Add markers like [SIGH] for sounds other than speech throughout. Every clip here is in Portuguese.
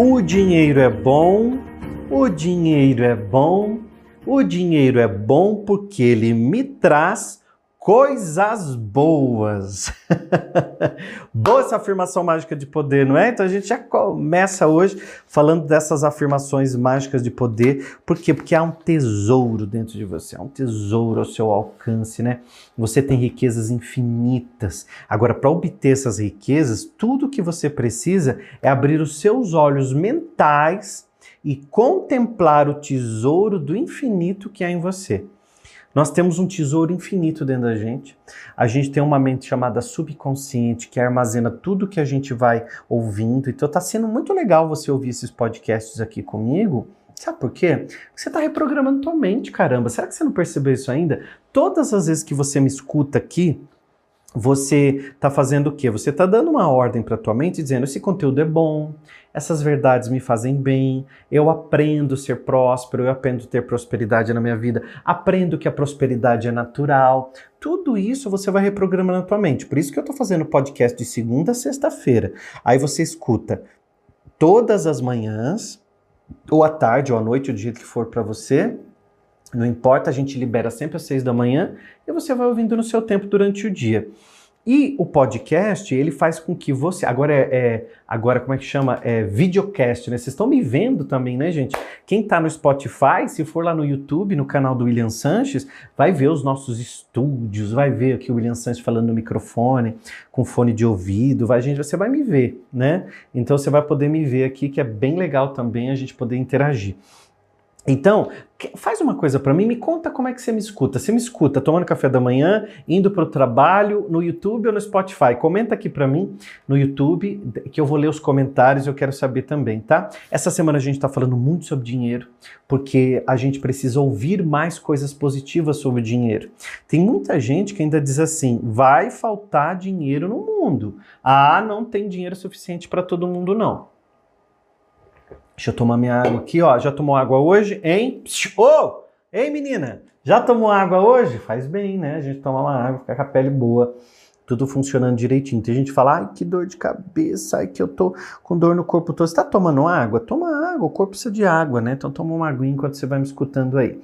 O dinheiro é bom, o dinheiro é bom, o dinheiro é bom porque ele me traz coisas boas. [LAUGHS] Boa essa afirmação mágica de poder, não é? Então a gente já começa hoje falando dessas afirmações mágicas de poder. Por quê? Porque há um tesouro dentro de você, há um tesouro ao seu alcance, né? Você tem riquezas infinitas. Agora, para obter essas riquezas, tudo que você precisa é abrir os seus olhos mentais e contemplar o tesouro do infinito que há em você. Nós temos um tesouro infinito dentro da gente. A gente tem uma mente chamada subconsciente que armazena tudo que a gente vai ouvindo. Então tá sendo muito legal você ouvir esses podcasts aqui comigo. Sabe por quê? Porque você está reprogramando tua mente, caramba. Será que você não percebeu isso ainda? Todas as vezes que você me escuta aqui, você está fazendo o quê? Você está dando uma ordem para tua mente dizendo: esse conteúdo é bom, essas verdades me fazem bem, eu aprendo a ser próspero, eu aprendo a ter prosperidade na minha vida, aprendo que a prosperidade é natural. Tudo isso você vai reprogramando na tua mente. Por isso que eu estou fazendo podcast de segunda a sexta-feira. Aí você escuta todas as manhãs, ou à tarde, ou à noite, o dia que for para você. Não importa, a gente libera sempre às seis da manhã e você vai ouvindo no seu tempo durante o dia. E o podcast, ele faz com que você. Agora é. é agora, como é que chama? É videocast, né? Vocês estão me vendo também, né, gente? Quem tá no Spotify, se for lá no YouTube, no canal do William Sanches, vai ver os nossos estúdios, vai ver aqui o William Sanches falando no microfone, com fone de ouvido, vai, gente, você vai me ver, né? Então você vai poder me ver aqui, que é bem legal também a gente poder interagir. Então, faz uma coisa para mim, me conta como é que você me escuta. Você me escuta tomando café da manhã, indo para o trabalho, no YouTube ou no Spotify? Comenta aqui para mim no YouTube, que eu vou ler os comentários, eu quero saber também, tá? Essa semana a gente está falando muito sobre dinheiro, porque a gente precisa ouvir mais coisas positivas sobre dinheiro. Tem muita gente que ainda diz assim: vai faltar dinheiro no mundo. Ah, não tem dinheiro suficiente para todo mundo, não. Deixa eu tomar minha água aqui, ó. Já tomou água hoje, hein? Ô! Oh! Ei, menina! Já tomou água hoje? Faz bem, né? A gente toma uma água, fica com a pele boa, tudo funcionando direitinho. Tem gente que fala, ai, que dor de cabeça, ai, que eu tô com dor no corpo todo. Você tá tomando água? Toma água, o corpo precisa de água, né? Então toma uma aguinha enquanto você vai me escutando aí.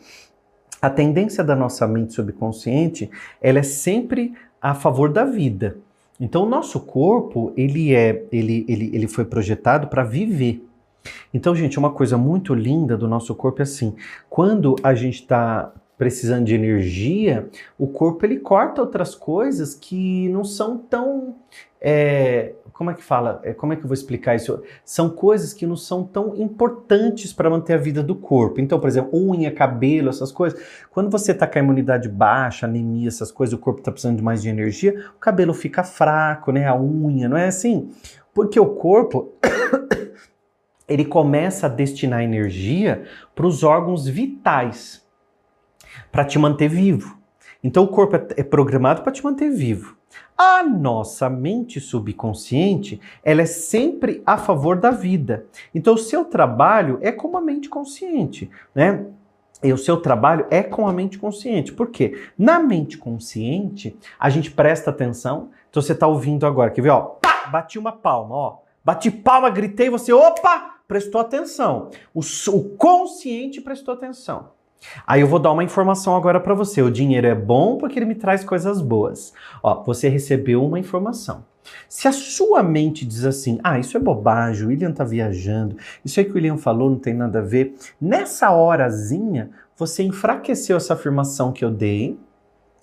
A tendência da nossa mente subconsciente, ela é sempre a favor da vida. Então o nosso corpo, ele é, ele, ele, ele foi projetado para viver. Então, gente, uma coisa muito linda do nosso corpo é assim: quando a gente está precisando de energia, o corpo ele corta outras coisas que não são tão. É, como é que fala? É, como é que eu vou explicar isso? São coisas que não são tão importantes para manter a vida do corpo. Então, por exemplo, unha, cabelo, essas coisas. Quando você está com a imunidade baixa, anemia, essas coisas, o corpo está precisando de mais de energia, o cabelo fica fraco, né? A unha, não é assim? Porque o corpo [COUGHS] ele começa a destinar energia para os órgãos vitais, para te manter vivo. Então o corpo é, é programado para te manter vivo. A nossa mente subconsciente, ela é sempre a favor da vida. Então o seu trabalho é com a mente consciente, né? E o seu trabalho é com a mente consciente. Por quê? Na mente consciente, a gente presta atenção. Então você está ouvindo agora, quer ver? Ó, pá, bati uma palma, ó. Bati palma, gritei, você, opa, prestou atenção. O, o consciente prestou atenção. Aí eu vou dar uma informação agora para você. O dinheiro é bom porque ele me traz coisas boas. Ó, você recebeu uma informação. Se a sua mente diz assim, ah, isso é bobagem, o William tá viajando, isso aí que o William falou não tem nada a ver, nessa horazinha você enfraqueceu essa afirmação que eu dei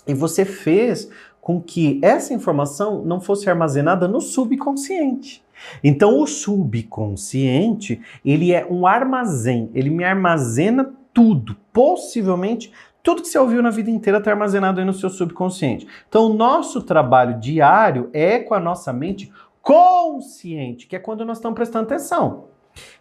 e você fez com que essa informação não fosse armazenada no subconsciente. Então o subconsciente, ele é um armazém, ele me armazena tudo, possivelmente tudo que você ouviu na vida inteira está armazenado aí no seu subconsciente. Então o nosso trabalho diário é com a nossa mente consciente, que é quando nós estamos prestando atenção.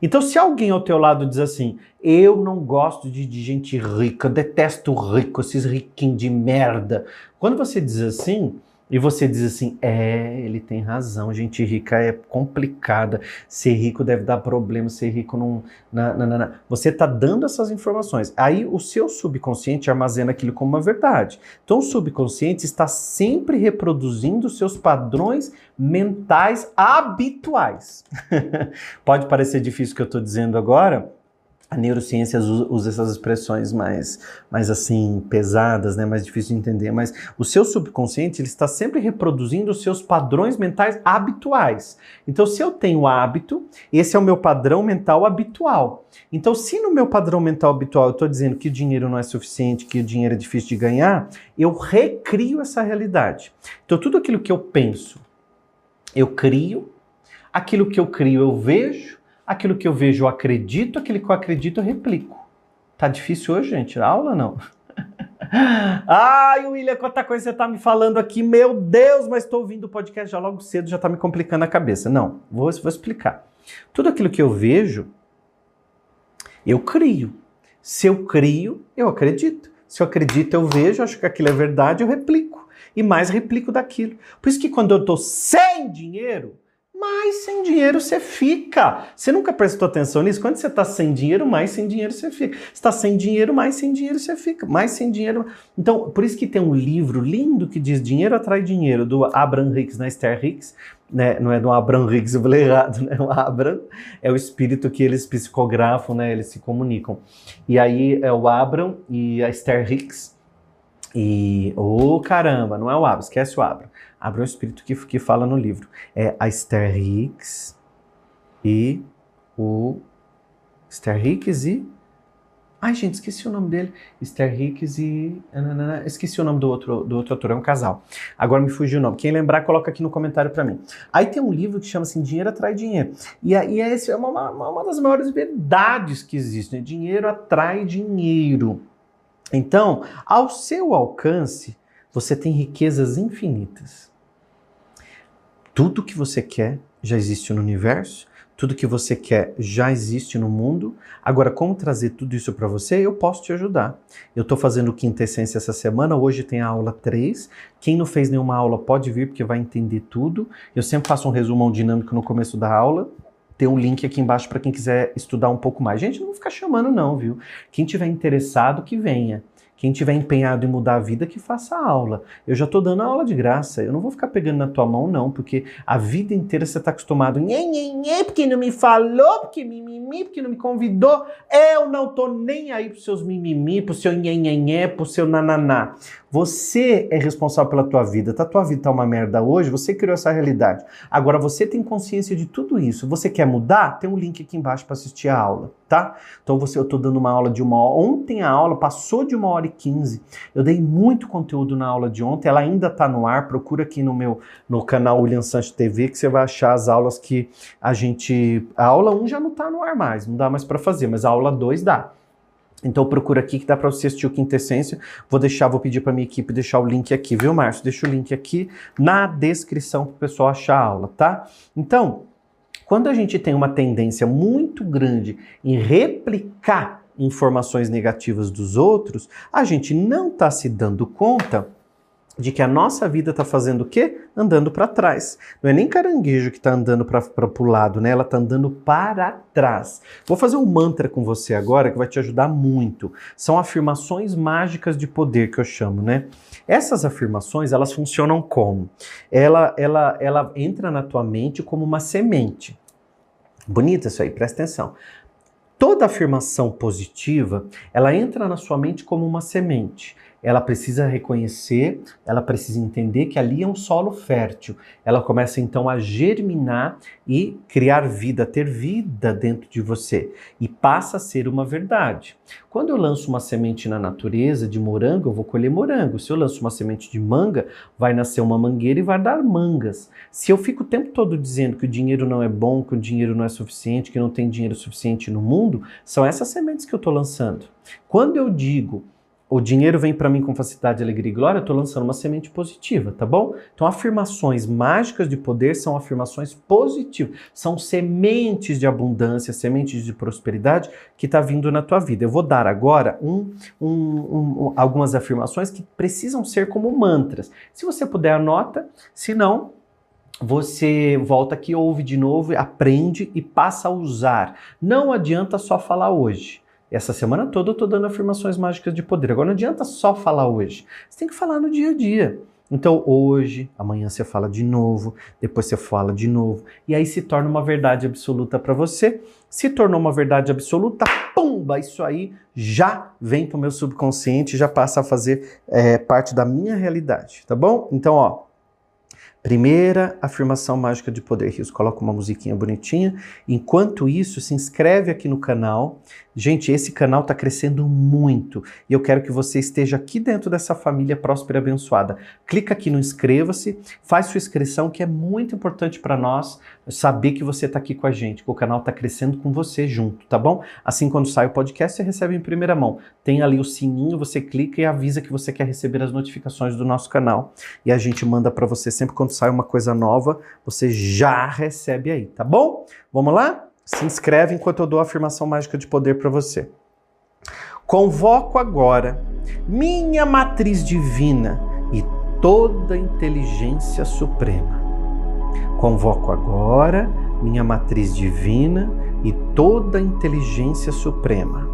Então, se alguém ao teu lado diz assim, eu não gosto de, de gente rica, detesto rico, esses riquinhos de merda. Quando você diz assim, e você diz assim: é, ele tem razão, gente rica é complicada, ser rico deve dar problema, ser rico não. não. Você está dando essas informações. Aí o seu subconsciente armazena aquilo como uma verdade. Então o subconsciente está sempre reproduzindo seus padrões mentais habituais. [LAUGHS] Pode parecer difícil o que eu estou dizendo agora, a neurociência usa essas expressões mais, mais assim, pesadas, né, mais difícil de entender, mas o seu subconsciente ele está sempre reproduzindo os seus padrões mentais habituais. Então, se eu tenho hábito, esse é o meu padrão mental habitual. Então, se no meu padrão mental habitual eu estou dizendo que o dinheiro não é suficiente, que o dinheiro é difícil de ganhar, eu recrio essa realidade. Então, tudo aquilo que eu penso, eu crio, aquilo que eu crio eu vejo, Aquilo que eu vejo eu acredito, aquilo que eu acredito eu replico. Tá difícil hoje, gente? A aula não. [LAUGHS] Ai, William, quanta coisa você tá me falando aqui. Meu Deus, mas estou ouvindo o podcast já logo cedo, já tá me complicando a cabeça. Não, vou, vou explicar. Tudo aquilo que eu vejo, eu crio. Se eu crio, eu acredito. Se eu acredito, eu vejo, acho que aquilo é verdade, eu replico. E mais replico daquilo. Por isso que quando eu tô sem dinheiro, mais sem dinheiro você fica. Você nunca prestou atenção nisso? Quando você está sem dinheiro, mais sem dinheiro você fica. Está sem dinheiro, mais sem dinheiro você fica. Mais sem dinheiro. Então, por isso que tem um livro lindo que diz Dinheiro Atrai Dinheiro, do Abraham Hicks, na Esther Hicks. Né? Não é do Abraham Hicks, eu falei errado, né? O Abraham é o espírito que eles psicografam, né? Eles se comunicam. E aí é o Abraham e a Esther Hicks. E, ô oh, caramba, não é o Abraham, esquece o Abraham. Abre o espírito que, que fala no livro. É a Hicks e o. Hicks e. Ai, gente, esqueci o nome dele. Hicks e. Esqueci o nome do outro, do outro ator, é um casal. Agora me fugiu o nome. Quem lembrar, coloca aqui no comentário para mim. Aí tem um livro que chama assim Dinheiro Atrai Dinheiro. E, e esse é uma, uma, uma das maiores verdades que existem. Né? Dinheiro atrai dinheiro. Então, ao seu alcance, você tem riquezas infinitas. Tudo que você quer já existe no universo, tudo que você quer já existe no mundo. Agora, como trazer tudo isso para você? Eu posso te ajudar. Eu estou fazendo Quinta Essência essa semana, hoje tem a aula 3. Quem não fez nenhuma aula pode vir, porque vai entender tudo. Eu sempre faço um resumão dinâmico no começo da aula. Tem um link aqui embaixo para quem quiser estudar um pouco mais. Gente, não vou ficar chamando, não, viu? Quem tiver interessado, que venha. Quem tiver empenhado em mudar a vida, que faça a aula. Eu já estou dando a aula de graça. Eu não vou ficar pegando na tua mão, não, porque a vida inteira você está acostumado. Nhê, nhê, nhê, porque não me falou, porque mimimi, porque não me convidou. Eu não tô nem aí pros seus mimimi, pro seu nhenhenhé, pro seu nananá. Você é responsável pela tua vida. Tá tua vida tá uma merda hoje, você criou essa realidade. Agora você tem consciência de tudo isso. Você quer mudar? Tem um link aqui embaixo para assistir a aula, tá? Então você eu tô dando uma aula de uma hora. Ontem a aula passou de uma hora e quinze. Eu dei muito conteúdo na aula de ontem. Ela ainda tá no ar. Procura aqui no meu no canal William Santos TV que você vai achar as aulas que a gente a aula 1 já não tá no ar mais, não dá mais para fazer, mas a aula 2 dá. Então procura aqui que dá para você assistir o Quintessência. Vou deixar, vou pedir para minha equipe deixar o link aqui, viu, Márcio? Deixa o link aqui na descrição para o pessoal achar a aula, tá? Então, quando a gente tem uma tendência muito grande em replicar informações negativas dos outros, a gente não está se dando conta de que a nossa vida está fazendo o quê? Andando para trás. Não é nem caranguejo que está andando para o lado, né? Ela está andando para trás. Vou fazer um mantra com você agora que vai te ajudar muito. São afirmações mágicas de poder que eu chamo, né? Essas afirmações, elas funcionam como? Ela, ela, ela entra na tua mente como uma semente. Bonita isso aí, presta atenção. Toda afirmação positiva, ela entra na sua mente como uma semente ela precisa reconhecer, ela precisa entender que ali é um solo fértil. Ela começa então a germinar e criar vida, ter vida dentro de você e passa a ser uma verdade. Quando eu lanço uma semente na natureza de morango, eu vou colher morango. Se eu lanço uma semente de manga, vai nascer uma mangueira e vai dar mangas. Se eu fico o tempo todo dizendo que o dinheiro não é bom, que o dinheiro não é suficiente, que não tem dinheiro suficiente no mundo, são essas sementes que eu estou lançando. Quando eu digo o dinheiro vem para mim com facilidade, alegria e glória, eu estou lançando uma semente positiva, tá bom? Então, afirmações mágicas de poder são afirmações positivas, são sementes de abundância, sementes de prosperidade que está vindo na tua vida. Eu vou dar agora um, um, um, algumas afirmações que precisam ser como mantras. Se você puder, anota, se não, você volta aqui, ouve de novo, aprende e passa a usar. Não adianta só falar hoje. Essa semana toda eu estou dando afirmações mágicas de poder. Agora não adianta só falar hoje. Você tem que falar no dia a dia. Então hoje, amanhã você fala de novo, depois você fala de novo, e aí se torna uma verdade absoluta para você. Se tornou uma verdade absoluta, pumba, isso aí já vem para o meu subconsciente, já passa a fazer é, parte da minha realidade, tá bom? Então, ó, Primeira afirmação mágica de poder, Rios. Coloca uma musiquinha bonitinha. Enquanto isso, se inscreve aqui no canal. Gente, esse canal está crescendo muito e eu quero que você esteja aqui dentro dessa família próspera e abençoada. Clica aqui no inscreva-se, faz sua inscrição, que é muito importante para nós saber que você está aqui com a gente, que o canal está crescendo com você junto, tá bom? Assim, quando sai o podcast, você recebe em primeira mão. Tem ali o sininho, você clica e avisa que você quer receber as notificações do nosso canal. E a gente manda para você sempre quando sai uma coisa nova, você já recebe aí, tá bom? Vamos lá? Se inscreve enquanto eu dou a afirmação mágica de poder para você. Convoco agora minha matriz divina e toda inteligência suprema. Convoco agora minha matriz divina e toda inteligência suprema.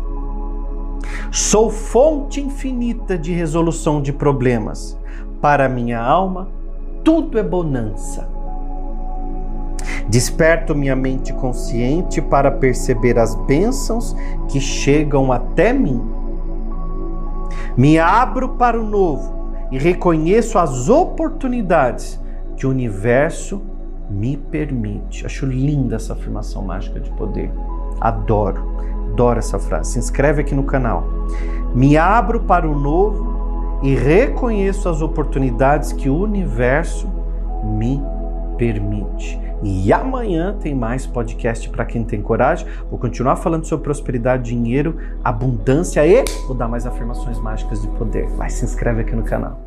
Sou fonte infinita de resolução de problemas. Para minha alma, tudo é bonança. Desperto minha mente consciente para perceber as bênçãos que chegam até mim. Me abro para o novo e reconheço as oportunidades que o universo me permite. Acho linda essa afirmação mágica de poder. Adoro, adoro essa frase. Se inscreve aqui no canal. Me abro para o novo e reconheço as oportunidades que o universo me permite. E amanhã tem mais podcast para quem tem coragem. Vou continuar falando sobre prosperidade, dinheiro, abundância e vou dar mais afirmações mágicas de poder. Vai, se inscreve aqui no canal.